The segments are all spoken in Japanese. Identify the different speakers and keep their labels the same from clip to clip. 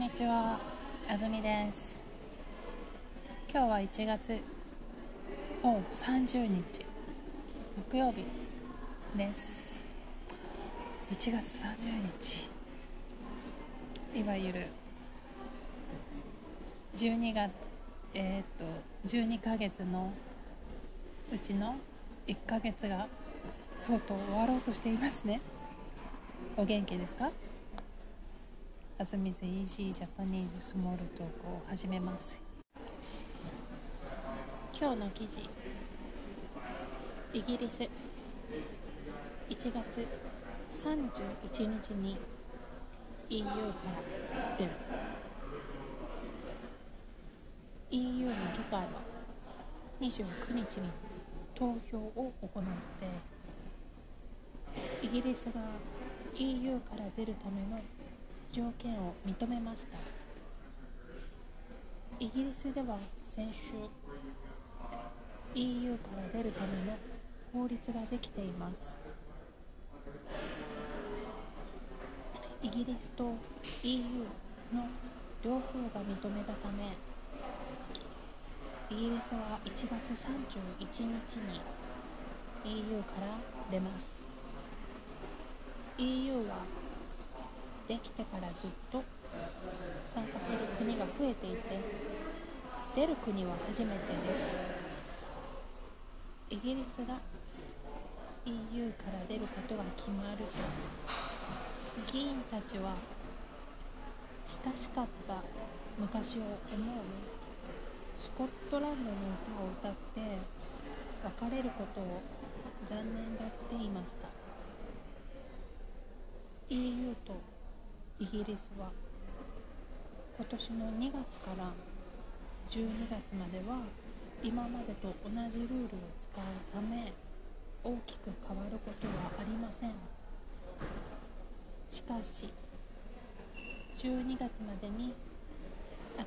Speaker 1: にちは、あずみです。今日は1月お30日木曜日です。1月30日いわゆる12月えーっと12ヶ月のうちの1ヶ月がとうとう終わろうとしていますね。お元気ですか？あずみず EC ジャパニーズスモールトークを始めます。今日の記事。イギリス。1月31日に EU から出る。EU の議会は29日に投票を行ってイギリスが EU から出るための条件を認めました。イギリスでは先週 EU から出るための法律ができています。イギリスと EU の両方が認めたためイギリスは1月31日に EU から出ます。EU はできてからずっと参加する国が増えていて出る国は初めてです。イギリスが EU から出ることが決まる。と議員たちは親しかった昔を思う。スコットランドの歌を歌って別れることを残念がっていました。EU とイギリスは。今年の2月から12月までは今までと同じルールを使うため大きく変わることはありません。しかし12月までに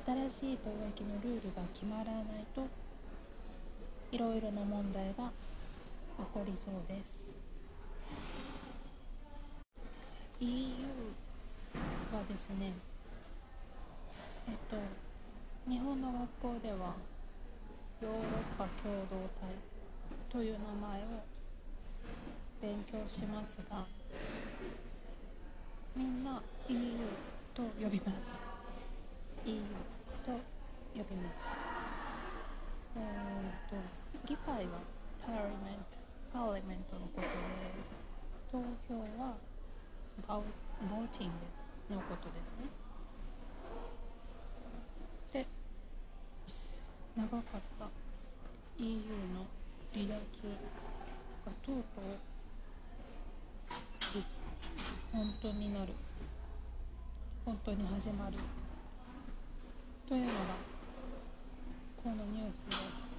Speaker 1: 新しい貿易のルールが決まらないといろいろな問題が起こりそうです。EU はですねえっと日本の学校ではヨーロッパ共同体という名前を勉強しますがみんな EU と呼びます。EU と呼びます。えー、と議会はパーリメントパーリメントのことで投票はボーティング。のことですね。で長かった EU の離脱がとうとう実本当になる。本当に始まる。というのがこのニュースです。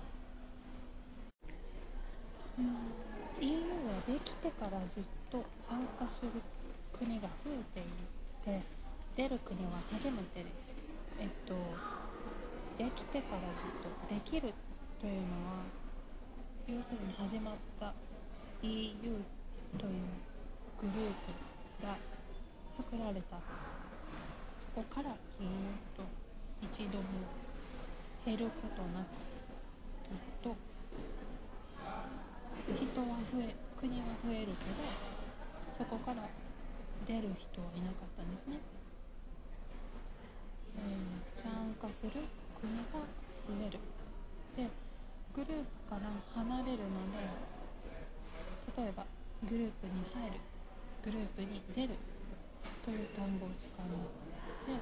Speaker 1: うん EU はできてからずっと参加する国が増えている。て出る国は初めてです。えっとできてからずっとできるというのは要するに始まった EU というグループが作られた。そこからずっと一度も減ることなくずっと人は増え国は増えるけどそこから出る人はいなかったんですね、えー参加する国が増える。でグループから離れるので例えばグループに入る。グループに出るという単語を使いますで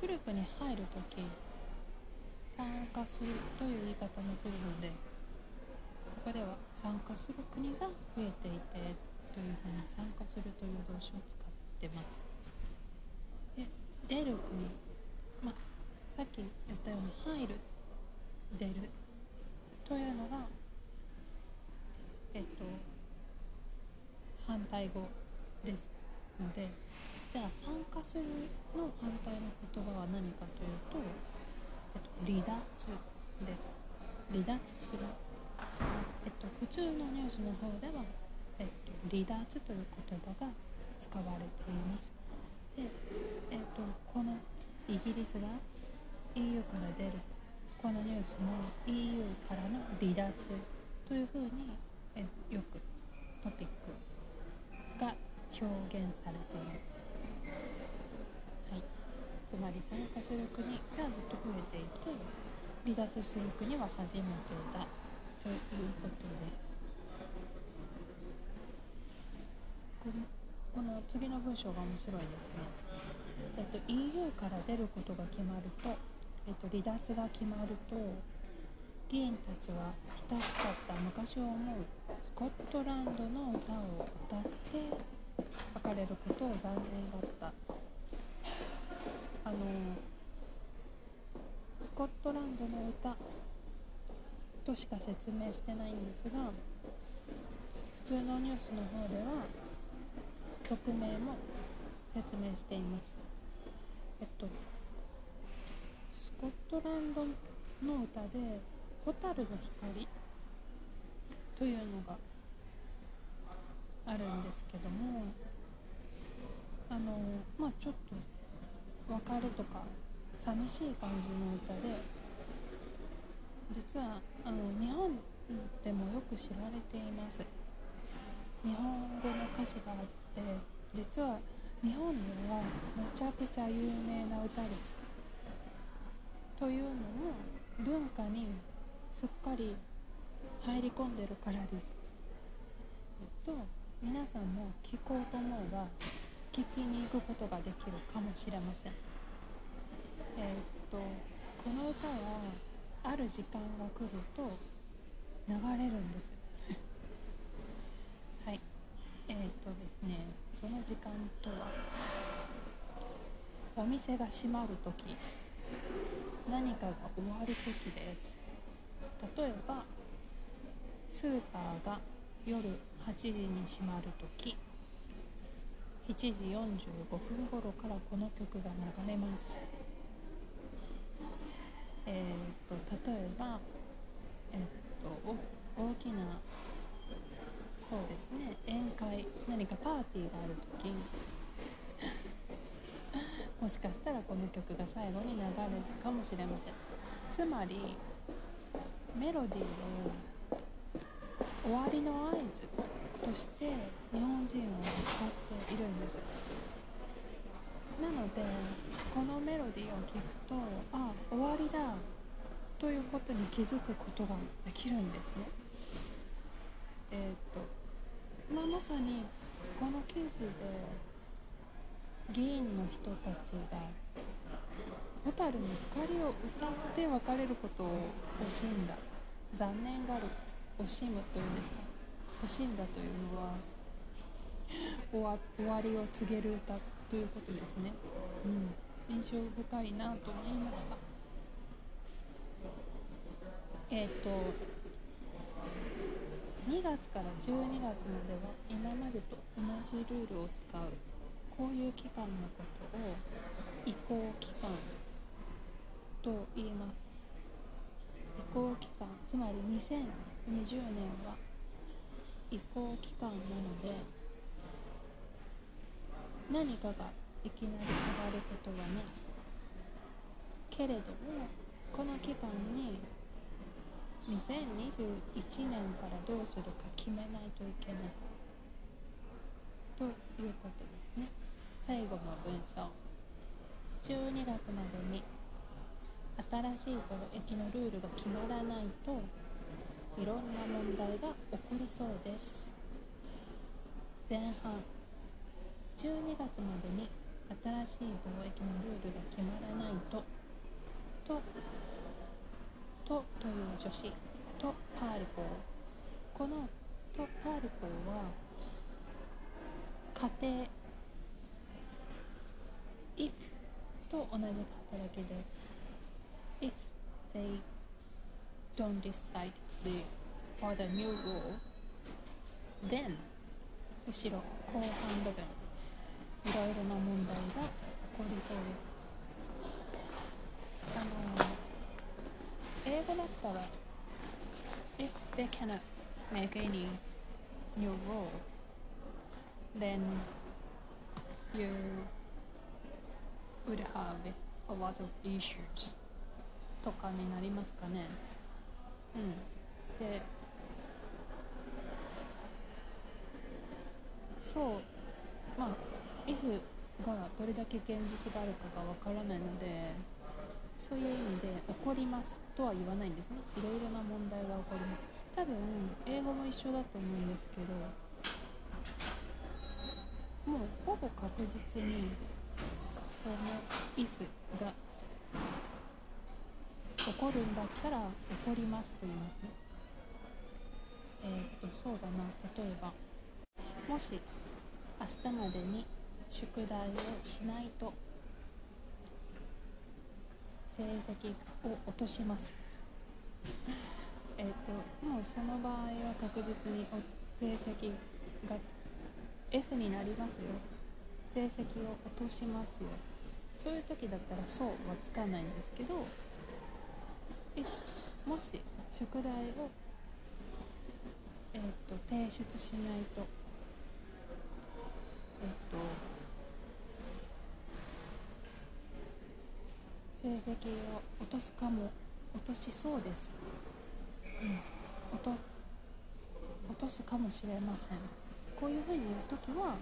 Speaker 1: グループに入るとき参加するという言い方もするのでここでは参加する国が増えていてというふうに参加するという動詞を使ってます。で出る国まさっき言ったように入る出る。というのがえっと反対語ですのでじゃあ参加するの反対の言葉は何かというと、えっと、離脱です。離脱する。えっと、普通のニュースの方では、えっと、離脱という言葉が使われています。で、えっと、このイギリスが EU から出るこのニュースも EU からの離脱というふうにえよくトピックが表現されています。はい、つまり参加する国がずっと増えていて離脱する国は初めてだということです。この次の文章が面白いですね。えっと、EU から出ることが決まると、えっと、離脱が決まると議員たちは親しかった昔を思うスコットランドの歌を歌って別れることを残念だったあのスコットランドの歌としか説明してないんですが普通のニュースの方では曲名も説明しています。えっとスコットランドの歌で「蛍の光」というのがあるんですけどもあのまあちょっと別れとか寂しい感じの歌で実はあの日本でもよく知られています。日本語の歌詞があって実は日本ではめちゃくちゃ有名な歌です。というのも文化にすっかり入り込んでるからです。えっと皆さんも聞こうと思えば聞きに行くことができるかもしれません。えっとこの歌はある時間が来ると流れるんです。えっとですねその時間とはお店が閉まる時何かが終わる時です。例えばスーパーが夜8時に閉まる時7時45分頃からこの曲が流れます。えっ、と例えばえっ、と大きなそうですね。宴会何かパーティーがある時。もしかしたらこの曲が最後に流れるかもしれません。つまりメロディーを終わりの合図として日本人は使っているんです。なのでこのメロディーを聴くとあ終わりだということに気づくことができるんですね。えっ、とまあ、まさにこの記事で議員の人たちが「蛍の光」を歌って別れることを惜しんだ。残念がる惜しむというんですか？惜しんだというのは終わりを告げる歌ということですね、うん、印象深いなと思いました。えっ、ー、と2月から12月までは今までと同じルールを使うこういう期間のことを移行期間と言います移行期間つまり2020年は移行期間なので何かがいきなり変わることはないけれどもこの期間に2021年からどうするか決めないといけないということですね。最後の文章。12月までに新しい貿易のルールが決まらないといろんな問題が起こりそうです。前半。12月までに新しい貿易のルールが決まらないと。ととという助詞とパーリポーこのとパーリポーは家庭 if と同じ働きです if they don't decide the, for the new rule, then 後ろ後半部分いろいろな問題が起こりそうです。あの英語だったら if they cannot make any new rule then you would have a lot of issues とかになりますかねうんでそうまあ if がどれだけ現実があるかがわからないのでそういう意味で起こりますとは言わないんですね。いろいろな問題が起こります。多分英語も一緒だと思うんですけどもうほぼ確実にその if が起こるんだったら起こりますと言いますね。えー、っとそうだな。例えばもし明日までに宿題をしないと成績を落とします。えっともうその場合は確実に成績が F になりますよ。成績を落としますよ。そういう時だったらそうはつかないんですけどえもし宿題を、えーと、提出しないとえっ、ー、と成績を落とすかも落としそうです、うん、落と落とすかもしれません。こういうふうに言う時は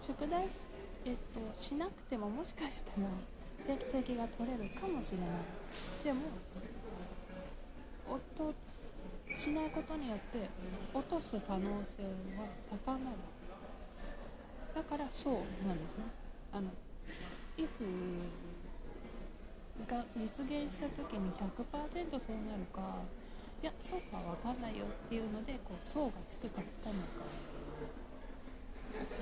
Speaker 1: 宿題し,、えっと、しなくてももしかしたら成績が取れるかもしれない。でも落としないことによって落とす可能性は高まる。だからそうなんですね。あの if が実現した時に100%そうなるかいやそうか分かんないよっていうのでこう層がつくかつかないか。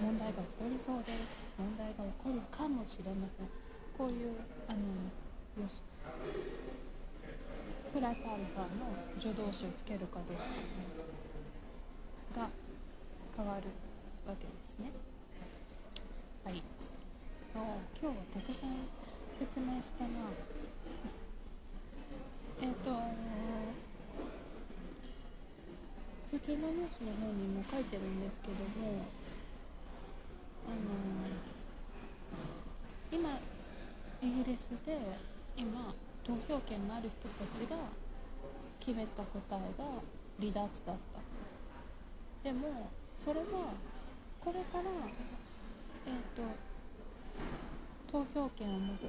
Speaker 1: 問題が起こりそうです。問題が起こるかもしれません。こういうあのよし。プラスアルファの助動詞をつけるかどうかが変わるわけですね。はい。今日はたくさん説明したな。えっ、と普通のニュースの方にも書いてるんですけどもあの今イギリスで今投票権のある人たちが決めた答えが離脱だった。でもそれはこれからえっ、ー、と投票権を持って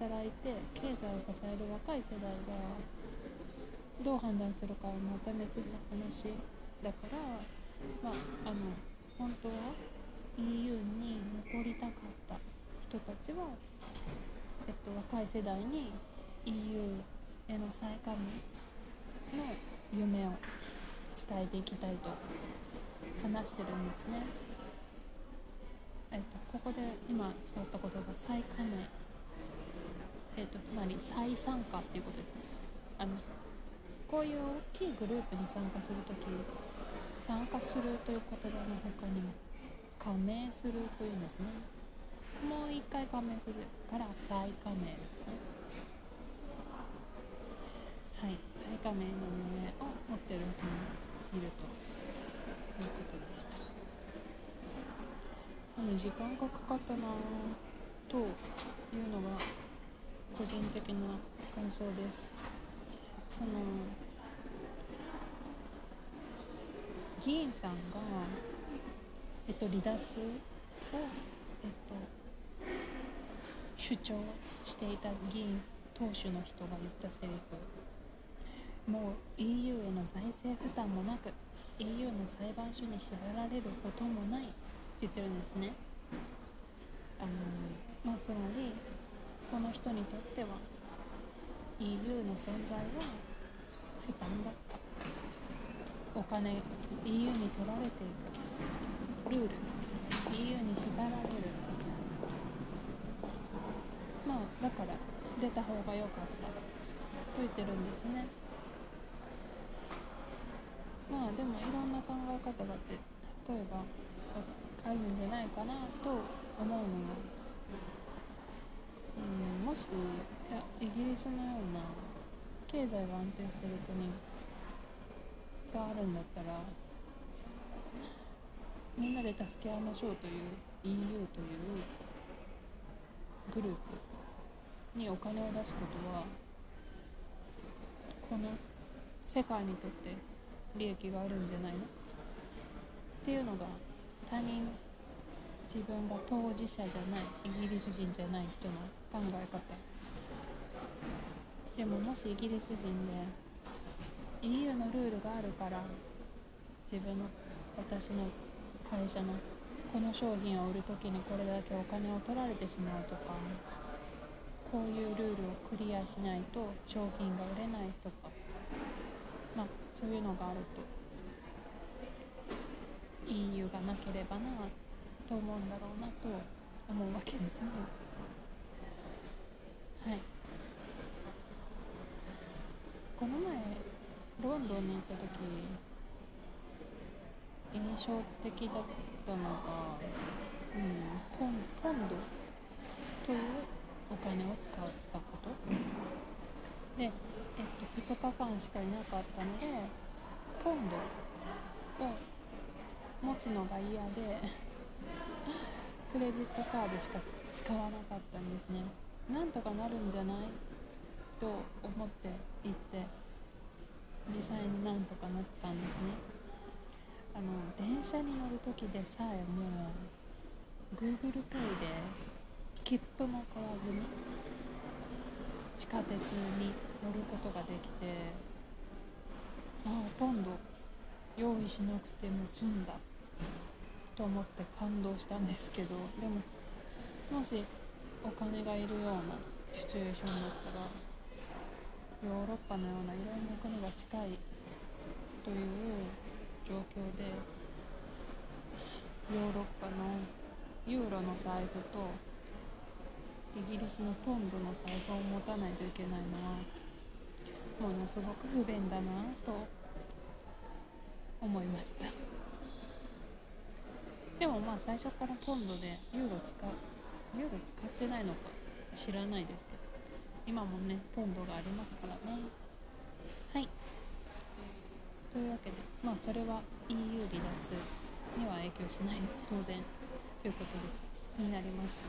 Speaker 1: 働いて経済を支える若い世代がどう判断するかはまた別の話だからまああの本当は EU に残りたかった人たちは、えっと、若い世代に EU への再加盟の夢を伝えていきたいと話してるんですね。えっと、ここで今伝わった言葉再加盟、えっと、つまり再参加っていうことですね。あのこういう大きいグループに参加するとき参加するという言葉の他にも加盟するというんですね。もう一回加盟するから再加盟ですね。はい。再加盟の夢を持ってる人もいるということでした。時間がかかったなというのが個人的な感想です。その議員さんが、えっと、離脱を、えっと、主張していた議員党首の人が言ったセリフ。もう EU への財政負担もなく EU の裁判所に支払われることもない。言ってるんですね。あのまあつまりこの人にとっては EU の存在は負担だったお金 EU に取られていくルール EU に縛られる。まあだから出た方が良かったと言ってるんですね。まあでもいろんな考え方があって例えばあるんじゃないかなと思うのよ、うん、もしイギリスのような経済が安定してる国があるんだったらみんなで助け合いましょうという EU というグループにお金を出すことはこの世界にとって利益があるんじゃないの？っていうのが他人自分が当事者じゃないイギリス人じゃない人の考え方。でももしイギリス人で EU のルールがあるから自分の私の会社のこの商品を売る時にこれだけお金を取られてしまうとかこういうルールをクリアしないと商品が売れないとかまあそういうのがあると。EU がなければなと思うんだろうなと思うわけですね。はい。この前ロンドンに行った時印象的だったのが、うん、ポンポンドというお金を使ったこと。で、えっと、2日間しかいなかったのでポンドを持つのが嫌で クレジットカードしか使わなかったんですね。なんとかなるんじゃないと思って行って実際になんとかなったんですね。あの電車に乗る時でさえもう GooglePay で切符も買わずに地下鉄に乗ることができてまあほとんど用意しなくても済んだ。と思って感動したんですけどでももしお金がいるようなシチュエーションだったらヨーロッパのようないろんな国が近いという状況でヨーロッパのユーロの財布とイギリスのポンドの財布を持たないといけないのはものすごく不便だなと思いました。でもまあ最初からポンドでユーロ使うユーロ使ってないのか知らないですけど今もねポンドがありますからね。はい。というわけでまあそれは EU 離脱には影響しない当然ということです。になります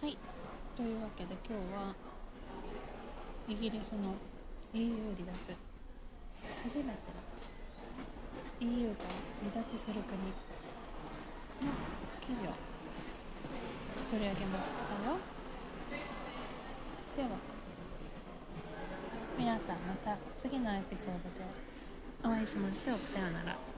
Speaker 1: はい。というわけで今日はイギリスの EU 離脱。初めての EU から離脱する国の記事を取り上げましたよ。では皆さんまた次のエピソードでお会いしましょう。さようなら。